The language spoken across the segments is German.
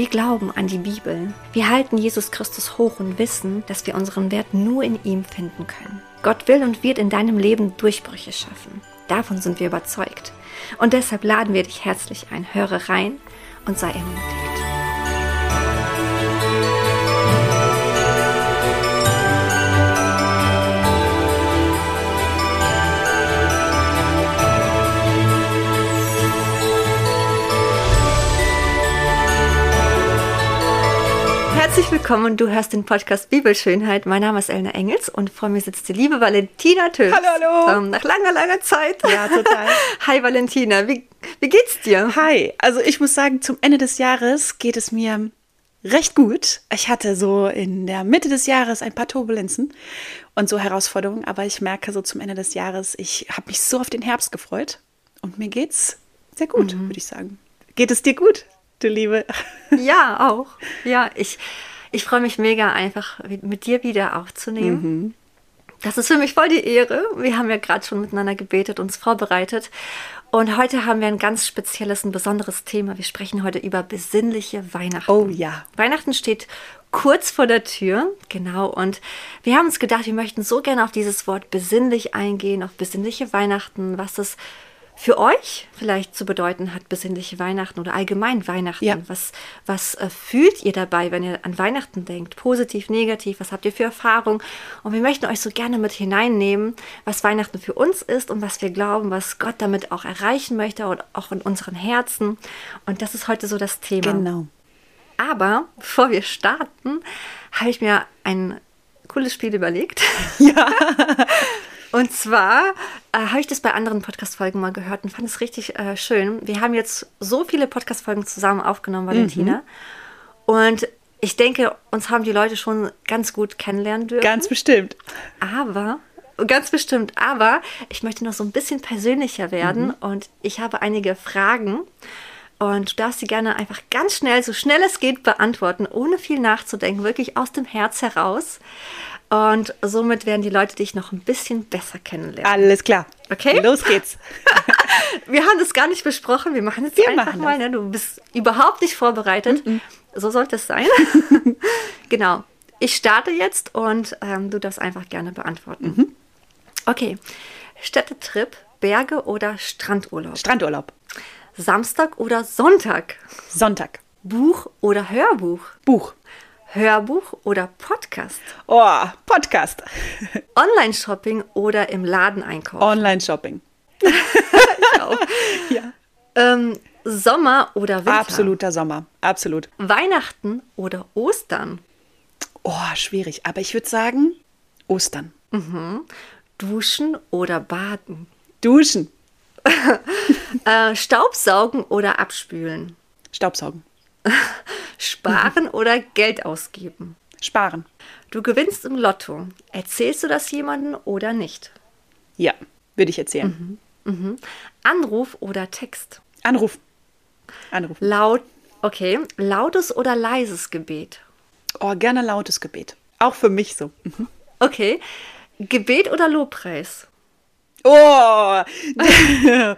Wir glauben an die Bibel. Wir halten Jesus Christus hoch und wissen, dass wir unseren Wert nur in ihm finden können. Gott will und wird in deinem Leben Durchbrüche schaffen. Davon sind wir überzeugt. Und deshalb laden wir dich herzlich ein. Höre rein und sei ermutigt. Herzlich willkommen, du hörst den Podcast Bibelschönheit. Mein Name ist Elna Engels und vor mir sitzt die liebe Valentina Tös. Hallo, hallo. Ähm, nach langer, langer Zeit. Ja, total. Hi Valentina, wie, wie geht's dir? Hi, also ich muss sagen, zum Ende des Jahres geht es mir recht gut. Ich hatte so in der Mitte des Jahres ein paar Turbulenzen und so Herausforderungen, aber ich merke so zum Ende des Jahres, ich habe mich so auf den Herbst gefreut und mir geht's sehr gut, mhm. würde ich sagen. Geht es dir gut? Du Liebe. Ja, auch. Ja, ich, ich freue mich mega einfach, mit dir wieder aufzunehmen. Mhm. Das ist für mich voll die Ehre. Wir haben ja gerade schon miteinander gebetet, uns vorbereitet. Und heute haben wir ein ganz spezielles, ein besonderes Thema. Wir sprechen heute über besinnliche Weihnachten. Oh ja. Weihnachten steht kurz vor der Tür, genau. Und wir haben uns gedacht, wir möchten so gerne auf dieses Wort besinnlich eingehen, auf besinnliche Weihnachten, was es für euch vielleicht zu bedeuten hat, besinnliche Weihnachten oder allgemein Weihnachten. Ja. Was, was äh, fühlt ihr dabei, wenn ihr an Weihnachten denkt? Positiv, negativ? Was habt ihr für Erfahrungen? Und wir möchten euch so gerne mit hineinnehmen, was Weihnachten für uns ist und was wir glauben, was Gott damit auch erreichen möchte und auch in unseren Herzen. Und das ist heute so das Thema. Genau. Aber bevor wir starten, habe ich mir ein cooles Spiel überlegt. Ja. Und zwar äh, habe ich das bei anderen Podcast-Folgen mal gehört und fand es richtig äh, schön. Wir haben jetzt so viele Podcast-Folgen zusammen aufgenommen, Valentina. Mhm. Und ich denke, uns haben die Leute schon ganz gut kennenlernen dürfen. Ganz bestimmt. Aber, ganz bestimmt, aber ich möchte noch so ein bisschen persönlicher werden mhm. und ich habe einige Fragen. Und du darfst sie gerne einfach ganz schnell, so schnell es geht, beantworten, ohne viel nachzudenken, wirklich aus dem Herz heraus. Und somit werden die Leute dich noch ein bisschen besser kennenlernen. Alles klar. Okay? Los geht's. wir haben das gar nicht besprochen. Wir machen es wir einfach mal. Ne? Du bist überhaupt nicht vorbereitet. Mm -mm. So sollte es sein. genau. Ich starte jetzt und ähm, du darfst einfach gerne beantworten. Mhm. Okay. Städtetrip, Berge oder Strandurlaub? Strandurlaub. Samstag oder Sonntag? Sonntag. Buch oder Hörbuch? Buch. Hörbuch oder Podcast? Oh, Podcast. Online-Shopping oder im Laden einkaufen? Online-Shopping. ich auch. Ja. Ähm, Sommer oder Winter? Absoluter Sommer, absolut. Weihnachten oder Ostern? Oh, schwierig. Aber ich würde sagen, Ostern. Mhm. Duschen oder baden? Duschen. äh, Staubsaugen oder abspülen? Staubsaugen. Sparen oder Geld ausgeben? Sparen. Du gewinnst im Lotto. Erzählst du das jemandem oder nicht? Ja, würde ich erzählen. Mhm. Mhm. Anruf oder Text? Anruf. Anruf. Laut, okay. Lautes oder leises Gebet? Oh, gerne lautes Gebet. Auch für mich so. Mhm. Okay. Gebet oder Lobpreis? Oh!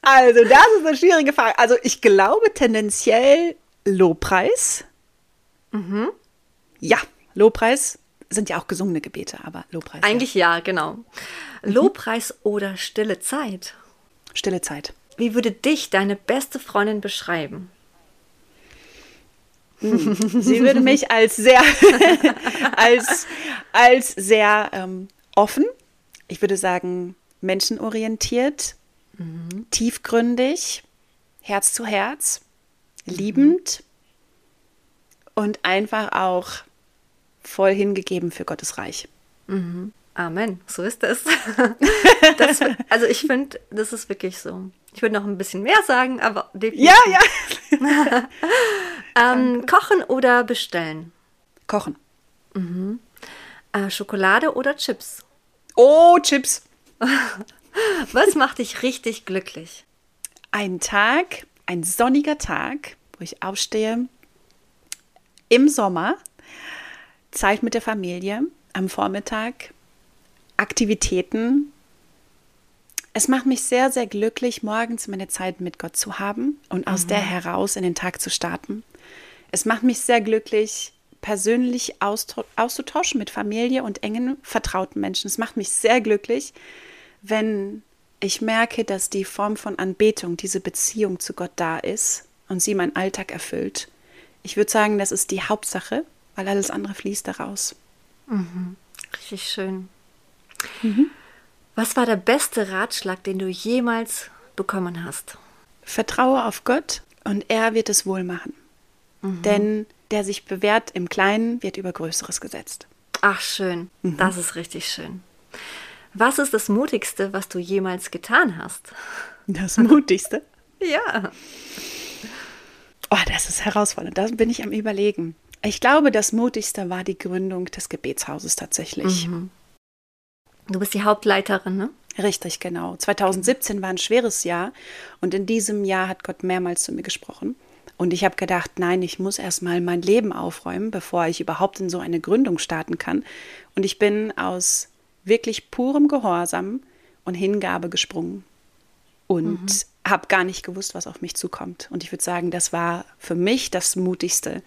Also, das ist eine schwierige Frage. Also, ich glaube tendenziell Lobpreis. Mhm. Ja, Lobpreis sind ja auch gesungene Gebete, aber Lobpreis. Eigentlich ja, ja genau. Mhm. Lobpreis oder stille Zeit? Stille Zeit. Wie würde dich deine beste Freundin beschreiben? Hm. Sie würde mich als sehr, als, als sehr ähm, offen, ich würde sagen menschenorientiert, mhm. tiefgründig, Herz zu Herz, mhm. liebend und einfach auch voll hingegeben für Gottes Reich. Mhm. Amen, so ist es. Das, also ich finde, das ist wirklich so. Ich würde noch ein bisschen mehr sagen, aber definitiv. Ja, ja. Ähm, kochen oder bestellen? Kochen. Mhm. Äh, Schokolade oder Chips? Oh, Chips. Was macht dich richtig glücklich? Ein Tag, ein sonniger Tag, wo ich aufstehe, im Sommer, Zeit mit der Familie, am Vormittag, Aktivitäten. Es macht mich sehr, sehr glücklich, morgens meine Zeit mit Gott zu haben und aus mhm. der heraus in den Tag zu starten. Es macht mich sehr glücklich, persönlich auszutauschen mit Familie und engen, vertrauten Menschen. Es macht mich sehr glücklich, wenn ich merke, dass die Form von Anbetung, diese Beziehung zu Gott da ist und sie meinen Alltag erfüllt. Ich würde sagen, das ist die Hauptsache, weil alles andere fließt daraus. Mhm. Richtig schön. Mhm. Was war der beste Ratschlag, den du jemals bekommen hast? Vertraue auf Gott und er wird es wohl machen. Mhm. Denn der sich bewährt im Kleinen, wird über Größeres gesetzt. Ach, schön. Mhm. Das ist richtig schön. Was ist das Mutigste, was du jemals getan hast? Das Mutigste? ja. Oh, das ist herausfordernd. Da bin ich am Überlegen. Ich glaube, das Mutigste war die Gründung des Gebetshauses tatsächlich. Mhm. Du bist die Hauptleiterin, ne? Richtig, genau. 2017 war ein schweres Jahr und in diesem Jahr hat Gott mehrmals zu mir gesprochen. Und ich habe gedacht, nein, ich muss erstmal mein Leben aufräumen, bevor ich überhaupt in so eine Gründung starten kann. Und ich bin aus wirklich purem Gehorsam und Hingabe gesprungen und mhm. habe gar nicht gewusst, was auf mich zukommt. Und ich würde sagen, das war für mich das Mutigste,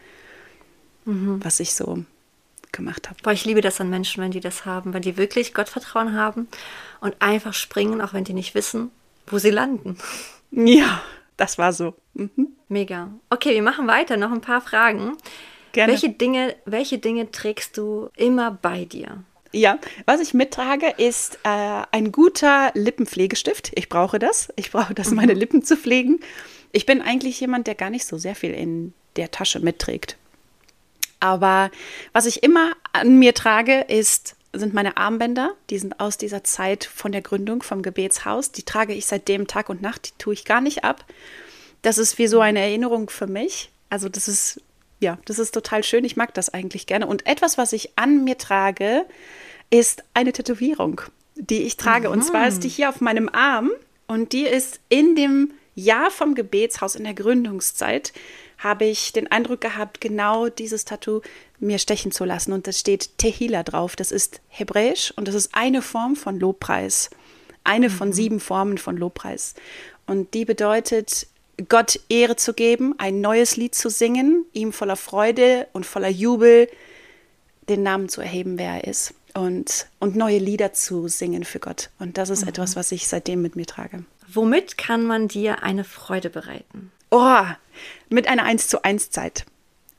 mhm. was ich so gemacht habe. Boah, ich liebe das an Menschen, wenn die das haben, wenn die wirklich Gottvertrauen haben und einfach springen, auch wenn die nicht wissen, wo sie landen. Ja, das war so. Mhm. Mega. Okay, wir machen weiter. Noch ein paar Fragen. Gerne. Welche Dinge, welche Dinge trägst du immer bei dir? Ja, was ich mittrage, ist äh, ein guter Lippenpflegestift. Ich brauche das. Ich brauche das, mhm. meine Lippen zu pflegen. Ich bin eigentlich jemand, der gar nicht so sehr viel in der Tasche mitträgt. Aber was ich immer an mir trage, ist, sind meine Armbänder. Die sind aus dieser Zeit von der Gründung vom Gebetshaus. Die trage ich seitdem Tag und Nacht. Die tue ich gar nicht ab. Das ist wie so eine Erinnerung für mich. Also das ist ja, das ist total schön. Ich mag das eigentlich gerne. Und etwas, was ich an mir trage, ist eine Tätowierung, die ich trage. Mhm. Und zwar ist die hier auf meinem Arm und die ist in dem Jahr vom Gebetshaus in der Gründungszeit habe ich den Eindruck gehabt, genau dieses Tattoo mir stechen zu lassen. Und da steht Tehila drauf. Das ist hebräisch und das ist eine Form von Lobpreis. Eine mhm. von sieben Formen von Lobpreis. Und die bedeutet, Gott Ehre zu geben, ein neues Lied zu singen, ihm voller Freude und voller Jubel den Namen zu erheben, wer er ist und, und neue Lieder zu singen für Gott. Und das ist mhm. etwas, was ich seitdem mit mir trage. Womit kann man dir eine Freude bereiten? Oh, mit einer 1 zu 1 Zeit.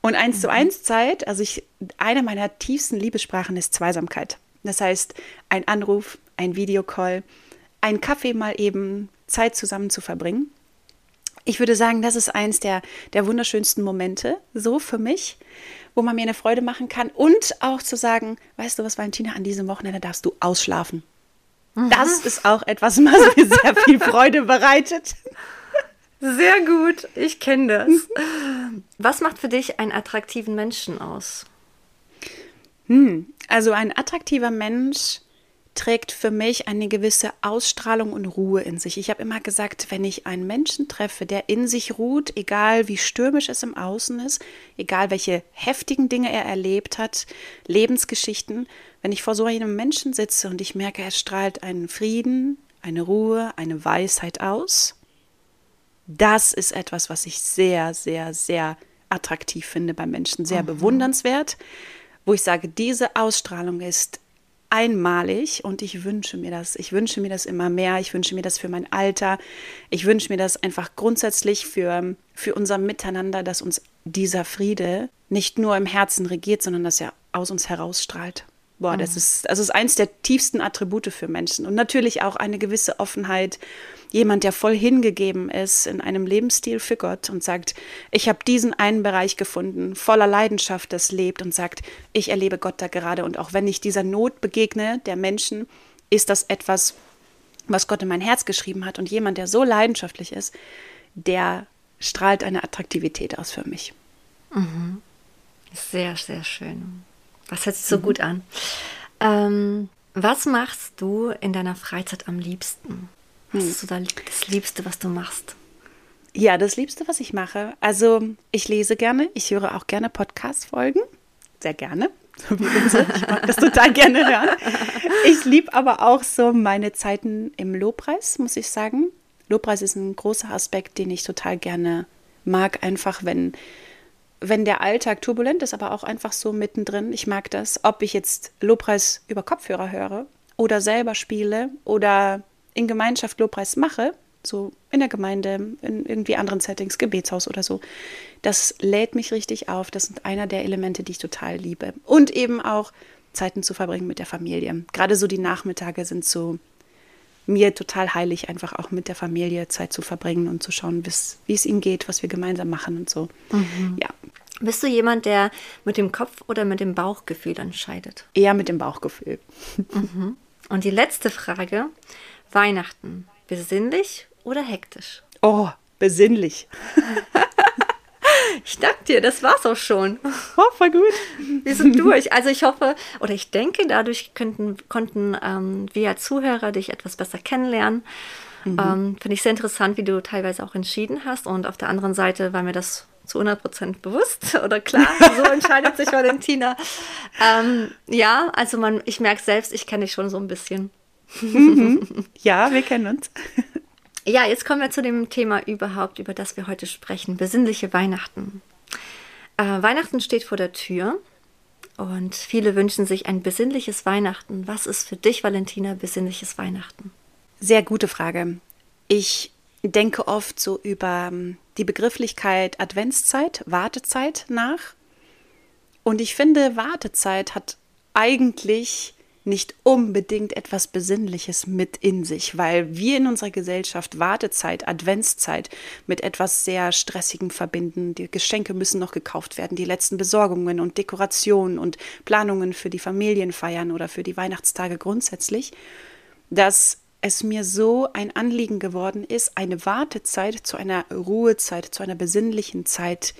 Und 1 mhm. zu 1 Zeit, also ich, eine meiner tiefsten Liebessprachen ist Zweisamkeit. Das heißt, ein Anruf, ein Videocall, ein Kaffee mal eben Zeit zusammen zu verbringen ich würde sagen, das ist eins der, der wunderschönsten Momente, so für mich, wo man mir eine Freude machen kann. Und auch zu sagen, weißt du was, Valentina, an diesem Wochenende darfst du ausschlafen. Mhm. Das ist auch etwas, was mir sehr viel Freude bereitet. Sehr gut, ich kenne das. Was macht für dich einen attraktiven Menschen aus? Hm, also ein attraktiver Mensch trägt für mich eine gewisse Ausstrahlung und Ruhe in sich. Ich habe immer gesagt, wenn ich einen Menschen treffe, der in sich ruht, egal wie stürmisch es im Außen ist, egal welche heftigen Dinge er erlebt hat, Lebensgeschichten, wenn ich vor so einem Menschen sitze und ich merke, er strahlt einen Frieden, eine Ruhe, eine Weisheit aus, das ist etwas, was ich sehr, sehr, sehr attraktiv finde beim Menschen, sehr mhm. bewundernswert, wo ich sage, diese Ausstrahlung ist einmalig und ich wünsche mir das. Ich wünsche mir das immer mehr. Ich wünsche mir das für mein Alter. Ich wünsche mir das einfach grundsätzlich für, für unser Miteinander, dass uns dieser Friede nicht nur im Herzen regiert, sondern dass er aus uns herausstrahlt. Boah, das mhm. ist, das ist eins der tiefsten Attribute für Menschen. Und natürlich auch eine gewisse Offenheit. Jemand, der voll hingegeben ist in einem Lebensstil für Gott und sagt, ich habe diesen einen Bereich gefunden, voller Leidenschaft, das lebt und sagt, ich erlebe Gott da gerade. Und auch wenn ich dieser Not begegne, der Menschen, ist das etwas, was Gott in mein Herz geschrieben hat. Und jemand, der so leidenschaftlich ist, der strahlt eine Attraktivität aus für mich. Mhm. Sehr, sehr schön. Das hört sich so mhm. gut an. Ähm, was machst du in deiner Freizeit am liebsten? Was hm. ist so das Liebste, was du machst? Ja, das Liebste, was ich mache. Also, ich lese gerne, ich höre auch gerne Podcast-Folgen. Sehr gerne. So wie unsere. Ich mag das total gerne hören. Ich liebe aber auch so meine Zeiten im Lobpreis, muss ich sagen. Lobpreis ist ein großer Aspekt, den ich total gerne mag, einfach wenn wenn der Alltag turbulent ist, aber auch einfach so mittendrin. Ich mag das, ob ich jetzt Lobpreis über Kopfhörer höre oder selber spiele oder in Gemeinschaft Lobpreis mache, so in der Gemeinde, in irgendwie anderen Settings, Gebetshaus oder so. Das lädt mich richtig auf. Das sind einer der Elemente, die ich total liebe. Und eben auch Zeiten zu verbringen mit der Familie. Gerade so die Nachmittage sind so mir total heilig, einfach auch mit der Familie Zeit zu verbringen und zu schauen, wie es ihnen geht, was wir gemeinsam machen und so. Mhm. Ja. Bist du jemand, der mit dem Kopf oder mit dem Bauchgefühl entscheidet? Eher mit dem Bauchgefühl. Mhm. Und die letzte Frage: Weihnachten, besinnlich oder hektisch? Oh, besinnlich. Ich danke dir, das war's auch schon. Oh, voll gut. Wir sind durch. Also ich hoffe oder ich denke, dadurch könnten, konnten ähm, wir als Zuhörer dich etwas besser kennenlernen. Mhm. Ähm, Finde ich sehr interessant, wie du teilweise auch entschieden hast. Und auf der anderen Seite war mir das zu 100 Prozent bewusst oder klar. So entscheidet sich Valentina. Ähm, ja, also man, ich merke selbst, ich kenne dich schon so ein bisschen. Mhm. Ja, wir kennen uns. Ja, jetzt kommen wir zu dem Thema überhaupt, über das wir heute sprechen. Besinnliche Weihnachten. Äh, Weihnachten steht vor der Tür und viele wünschen sich ein besinnliches Weihnachten. Was ist für dich, Valentina, besinnliches Weihnachten? Sehr gute Frage. Ich denke oft so über ähm, die Begrifflichkeit Adventszeit, Wartezeit nach. Und ich finde, Wartezeit hat eigentlich nicht unbedingt etwas Besinnliches mit in sich, weil wir in unserer Gesellschaft Wartezeit, Adventszeit mit etwas sehr Stressigem verbinden. Die Geschenke müssen noch gekauft werden, die letzten Besorgungen und Dekorationen und Planungen für die Familienfeiern oder für die Weihnachtstage grundsätzlich, dass es mir so ein Anliegen geworden ist, eine Wartezeit zu einer Ruhezeit, zu einer besinnlichen Zeit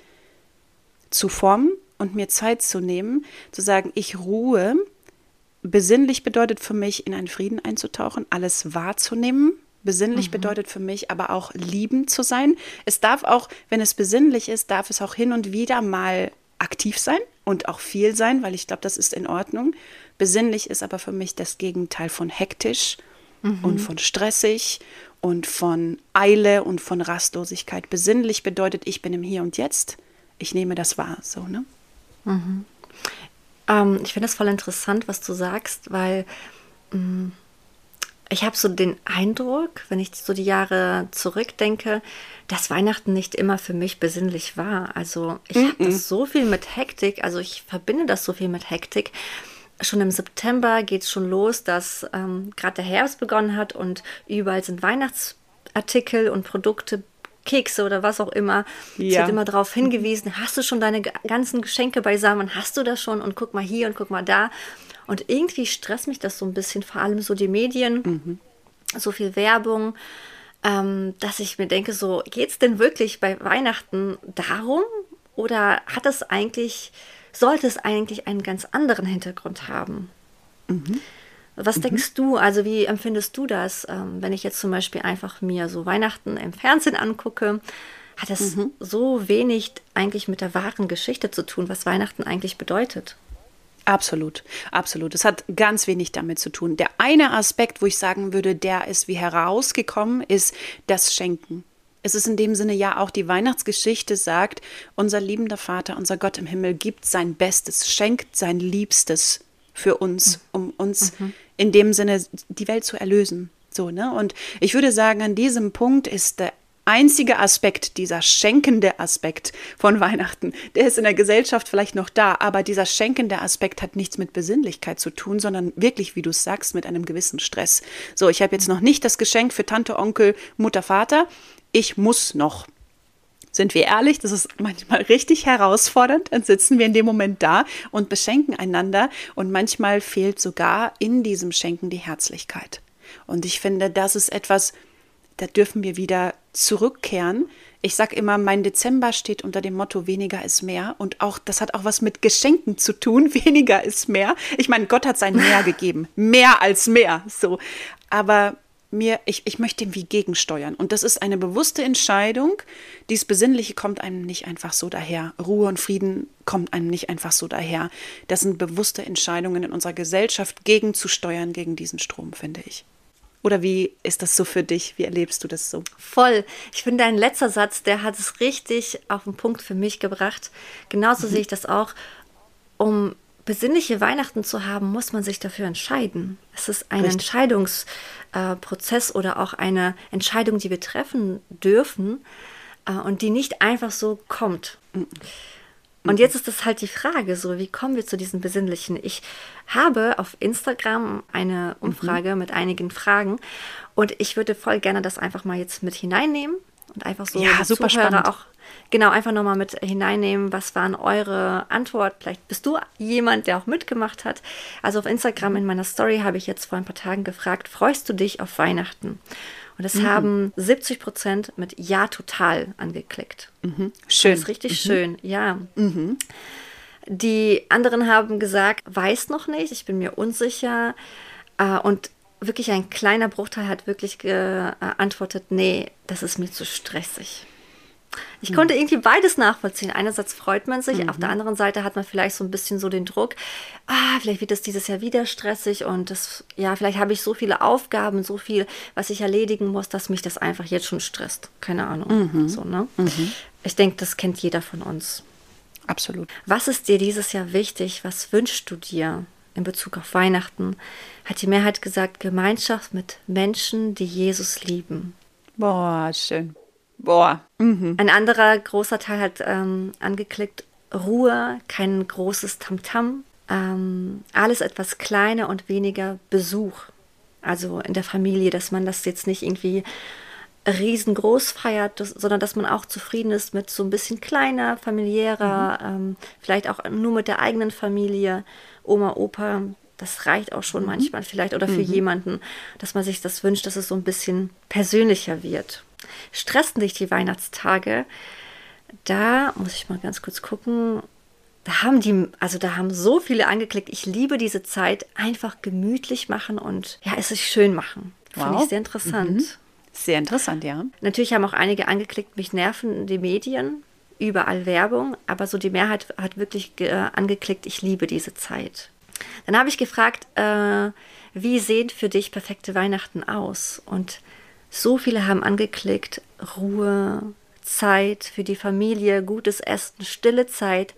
zu formen und mir Zeit zu nehmen, zu sagen, ich ruhe Besinnlich bedeutet für mich, in einen Frieden einzutauchen, alles wahrzunehmen. Besinnlich mhm. bedeutet für mich aber auch liebend zu sein. Es darf auch, wenn es besinnlich ist, darf es auch hin und wieder mal aktiv sein und auch viel sein, weil ich glaube, das ist in Ordnung. Besinnlich ist aber für mich das Gegenteil von hektisch mhm. und von stressig und von Eile und von Rastlosigkeit. Besinnlich bedeutet, ich bin im Hier und Jetzt. Ich nehme das wahr, so, ne? Mhm. Ähm, ich finde das voll interessant, was du sagst, weil mh, mm, ich habe so den Eindruck, wenn ich so die Jahre zurückdenke, dass Weihnachten nicht immer für mich besinnlich war. Also ich mm habe das so viel mit Hektik, also ich verbinde das so viel mit Hektik. Schon im September geht es schon los, dass ähm, gerade der Herbst begonnen hat und überall sind Weihnachtsartikel und Produkte Kekse oder was auch immer. Ja. Es wird immer darauf hingewiesen, hast du schon deine ganzen Geschenke beisammen, hast du das schon und guck mal hier und guck mal da. Und irgendwie stresst mich das so ein bisschen, vor allem so die Medien, mhm. so viel Werbung, ähm, dass ich mir denke, so geht es denn wirklich bei Weihnachten darum oder hat es eigentlich, sollte es eigentlich einen ganz anderen Hintergrund haben? Mhm. Was mhm. denkst du, also wie empfindest du das, ähm, wenn ich jetzt zum Beispiel einfach mir so Weihnachten im Fernsehen angucke? Hat es mhm. so wenig eigentlich mit der wahren Geschichte zu tun, was Weihnachten eigentlich bedeutet? Absolut, absolut. Es hat ganz wenig damit zu tun. Der eine Aspekt, wo ich sagen würde, der ist wie herausgekommen, ist das Schenken. Es ist in dem Sinne ja auch die Weihnachtsgeschichte sagt, unser liebender Vater, unser Gott im Himmel gibt sein Bestes, schenkt sein Liebstes für uns, mhm. um uns mhm. in dem Sinne die Welt zu erlösen. So, ne? Und ich würde sagen, an diesem Punkt ist der einzige Aspekt, dieser schenkende Aspekt von Weihnachten, der ist in der Gesellschaft vielleicht noch da, aber dieser schenkende Aspekt hat nichts mit Besinnlichkeit zu tun, sondern wirklich, wie du sagst, mit einem gewissen Stress. So, ich habe jetzt noch nicht das Geschenk für Tante, Onkel, Mutter, Vater. Ich muss noch sind wir ehrlich, das ist manchmal richtig herausfordernd. Dann sitzen wir in dem Moment da und beschenken einander und manchmal fehlt sogar in diesem Schenken die Herzlichkeit. Und ich finde, das ist etwas, da dürfen wir wieder zurückkehren. Ich sage immer, mein Dezember steht unter dem Motto weniger ist mehr und auch das hat auch was mit Geschenken zu tun. Weniger ist mehr. Ich meine, Gott hat sein Mehr gegeben, mehr als mehr. So, aber mir, ich, ich möchte dem wie gegensteuern. Und das ist eine bewusste Entscheidung. Dies Besinnliche kommt einem nicht einfach so daher. Ruhe und Frieden kommt einem nicht einfach so daher. Das sind bewusste Entscheidungen in unserer Gesellschaft gegenzusteuern gegen diesen Strom, finde ich. Oder wie ist das so für dich? Wie erlebst du das so? Voll. Ich finde, dein letzter Satz, der hat es richtig auf den Punkt für mich gebracht. Genauso mhm. sehe ich das auch. Um besinnliche Weihnachten zu haben, muss man sich dafür entscheiden. Es ist ein Richtig. Entscheidungsprozess äh, oder auch eine Entscheidung, die wir treffen dürfen äh, und die nicht einfach so kommt. Mhm. Und jetzt ist das halt die Frage, so wie kommen wir zu diesen Besinnlichen? Ich habe auf Instagram eine Umfrage mhm. mit einigen Fragen und ich würde voll gerne das einfach mal jetzt mit hineinnehmen und einfach so ja, super Zuhörer spannend. auch genau einfach nochmal mit hineinnehmen, was waren eure Antworten? Vielleicht bist du jemand, der auch mitgemacht hat. Also auf Instagram in meiner Story habe ich jetzt vor ein paar Tagen gefragt, freust du dich auf Weihnachten? Und es mhm. haben 70 Prozent mit Ja total angeklickt. Mhm. Schön. Das ist richtig mhm. schön, ja. Mhm. Die anderen haben gesagt, weiß noch nicht, ich bin mir unsicher. Äh, und wirklich ein kleiner Bruchteil hat wirklich geantwortet, nee, das ist mir zu stressig. Ich mhm. konnte irgendwie beides nachvollziehen. Einerseits freut man sich, mhm. auf der mhm. anderen Seite hat man vielleicht so ein bisschen so den Druck, ah, vielleicht wird es dieses Jahr wieder stressig und das, ja, vielleicht habe ich so viele Aufgaben, so viel, was ich erledigen muss, dass mich das einfach jetzt schon stresst. Keine Ahnung. Mhm. So, ne? Mhm. Ich denke, das kennt jeder von uns. Absolut. Was ist dir dieses Jahr wichtig? Was wünschst du dir in Bezug auf Weihnachten? Hat die Mehrheit gesagt, Gemeinschaft mit Menschen, die Jesus lieben. Boah, schön. Boah. Mhm. Ein anderer großer Teil hat ähm, angeklickt, Ruhe, kein großes Tamtam, ähm, alles etwas kleiner und weniger Besuch. Also in der Familie, dass man das jetzt nicht irgendwie riesengroß feiert, das, sondern dass man auch zufrieden ist mit so ein bisschen kleiner, familiärer, mhm. ähm, vielleicht auch nur mit der eigenen Familie, Oma, Opa. Das reicht auch schon mhm. manchmal vielleicht oder für mhm. jemanden, dass man sich das wünscht, dass es so ein bisschen persönlicher wird stressen dich die Weihnachtstage? Da muss ich mal ganz kurz gucken. Da haben die, also da haben so viele angeklickt. Ich liebe diese Zeit. Einfach gemütlich machen und ja, es sich schön machen. Wow. Finde ich sehr interessant. Mhm. Sehr interessant, ja. Natürlich haben auch einige angeklickt, mich nerven die Medien, überall Werbung, aber so die Mehrheit hat wirklich äh, angeklickt, ich liebe diese Zeit. Dann habe ich gefragt, äh, wie sehen für dich perfekte Weihnachten aus? Und so viele haben angeklickt, Ruhe, Zeit für die Familie, gutes Essen, stille Zeit,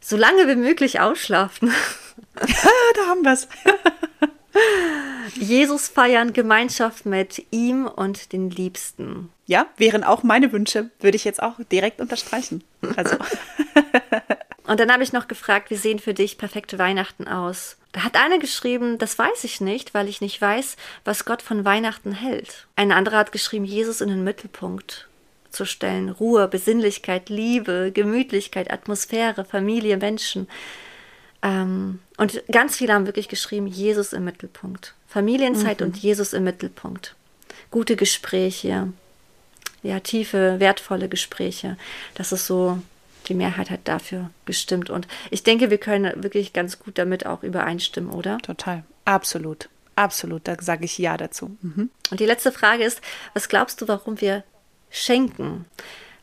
so lange wie möglich ausschlafen. da haben wir es. Jesus feiern, Gemeinschaft mit ihm und den Liebsten. Ja, wären auch meine Wünsche, würde ich jetzt auch direkt unterstreichen. Also. und dann habe ich noch gefragt, wie sehen für dich perfekte Weihnachten aus? Da hat einer geschrieben, das weiß ich nicht, weil ich nicht weiß, was Gott von Weihnachten hält. Ein anderer hat geschrieben, Jesus in den Mittelpunkt zu stellen. Ruhe, Besinnlichkeit, Liebe, Gemütlichkeit, Atmosphäre, Familie, Menschen. Ähm, und ganz viele haben wirklich geschrieben, Jesus im Mittelpunkt. Familienzeit mhm. und Jesus im Mittelpunkt. Gute Gespräche, ja, tiefe, wertvolle Gespräche. Das ist so die Mehrheit hat dafür gestimmt. Und ich denke, wir können wirklich ganz gut damit auch übereinstimmen, oder? Total. Absolut. Absolut. Da sage ich Ja dazu. Mhm. Und die letzte Frage ist, was glaubst du, warum wir schenken?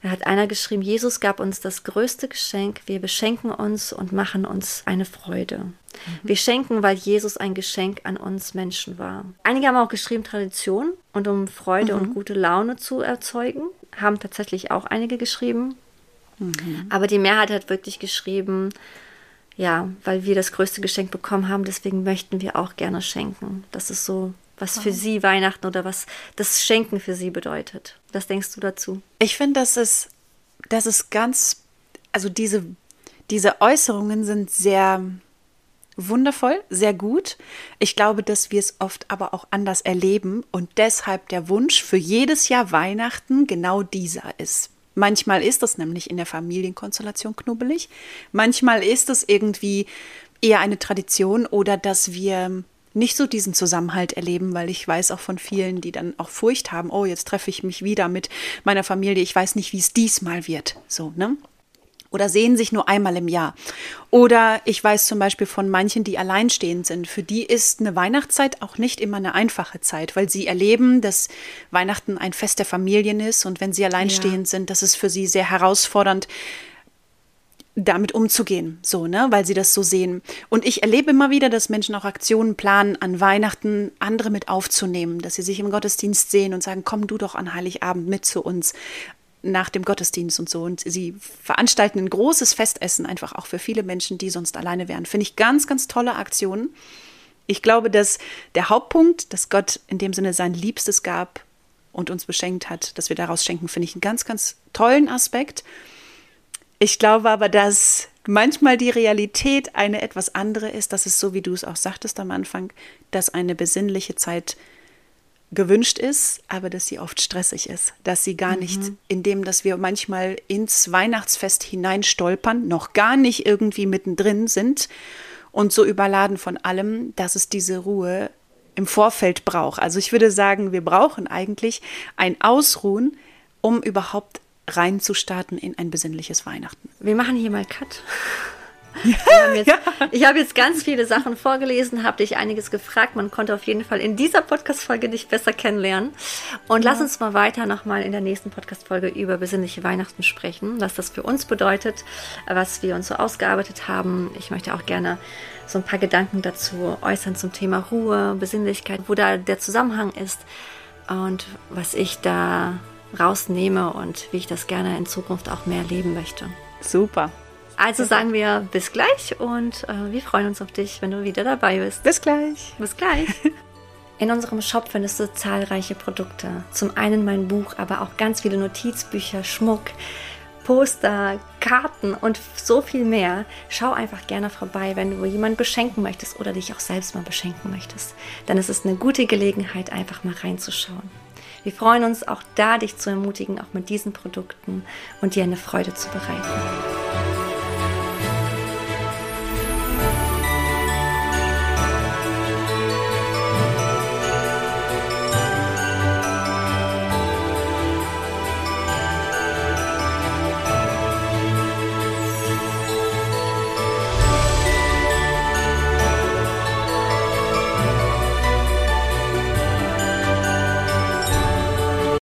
Da hat einer geschrieben, Jesus gab uns das größte Geschenk. Wir beschenken uns und machen uns eine Freude. Mhm. Wir schenken, weil Jesus ein Geschenk an uns Menschen war. Einige haben auch geschrieben Tradition und um Freude mhm. und gute Laune zu erzeugen. Haben tatsächlich auch einige geschrieben. Mhm. Aber die Mehrheit hat wirklich geschrieben, ja, weil wir das größte Geschenk bekommen haben, deswegen möchten wir auch gerne schenken. Das ist so, was für sie Weihnachten oder was das Schenken für sie bedeutet. Was denkst du dazu? Ich finde, das ist, das ist ganz, also diese, diese Äußerungen sind sehr wundervoll, sehr gut. Ich glaube, dass wir es oft aber auch anders erleben und deshalb der Wunsch für jedes Jahr Weihnachten genau dieser ist. Manchmal ist es nämlich in der Familienkonstellation knubbelig. Manchmal ist es irgendwie eher eine Tradition oder dass wir nicht so diesen Zusammenhalt erleben, weil ich weiß auch von vielen, die dann auch Furcht haben, oh, jetzt treffe ich mich wieder mit meiner Familie, ich weiß nicht, wie es diesmal wird. So, ne? Oder sehen sich nur einmal im Jahr. Oder ich weiß zum Beispiel von manchen, die alleinstehend sind. Für die ist eine Weihnachtszeit auch nicht immer eine einfache Zeit, weil sie erleben, dass Weihnachten ein Fest der Familien ist. Und wenn sie alleinstehend ja. sind, das ist für sie sehr herausfordernd, damit umzugehen, so, ne, weil sie das so sehen. Und ich erlebe immer wieder, dass Menschen auch Aktionen planen, an Weihnachten andere mit aufzunehmen, dass sie sich im Gottesdienst sehen und sagen, komm du doch an Heiligabend mit zu uns nach dem Gottesdienst und so. Und sie veranstalten ein großes Festessen, einfach auch für viele Menschen, die sonst alleine wären. Finde ich ganz, ganz tolle Aktionen. Ich glaube, dass der Hauptpunkt, dass Gott in dem Sinne sein Liebstes gab und uns beschenkt hat, dass wir daraus schenken, finde ich einen ganz, ganz tollen Aspekt. Ich glaube aber, dass manchmal die Realität eine etwas andere ist, dass es so, wie du es auch sagtest am Anfang, dass eine besinnliche Zeit gewünscht ist, aber dass sie oft stressig ist, dass sie gar mhm. nicht, indem dass wir manchmal ins Weihnachtsfest hineinstolpern, noch gar nicht irgendwie mittendrin sind und so überladen von allem, dass es diese Ruhe im Vorfeld braucht. Also ich würde sagen, wir brauchen eigentlich ein Ausruhen, um überhaupt reinzustarten in ein besinnliches Weihnachten. Wir machen hier mal Cut. Jetzt, ja. Ich habe jetzt ganz viele Sachen vorgelesen, habe dich einiges gefragt. Man konnte auf jeden Fall in dieser Podcast-Folge dich besser kennenlernen. Und ja. lass uns mal weiter nochmal in der nächsten Podcast-Folge über besinnliche Weihnachten sprechen, was das für uns bedeutet, was wir uns so ausgearbeitet haben. Ich möchte auch gerne so ein paar Gedanken dazu äußern zum Thema Ruhe, Besinnlichkeit, wo da der Zusammenhang ist und was ich da rausnehme und wie ich das gerne in Zukunft auch mehr leben möchte. Super. Also sagen wir bis gleich und äh, wir freuen uns auf dich, wenn du wieder dabei bist. Bis gleich. Bis gleich. In unserem Shop findest du zahlreiche Produkte. Zum einen mein Buch, aber auch ganz viele Notizbücher, Schmuck, Poster, Karten und so viel mehr. Schau einfach gerne vorbei, wenn du jemanden beschenken möchtest oder dich auch selbst mal beschenken möchtest. Dann ist es eine gute Gelegenheit, einfach mal reinzuschauen. Wir freuen uns auch da, dich zu ermutigen, auch mit diesen Produkten und dir eine Freude zu bereiten.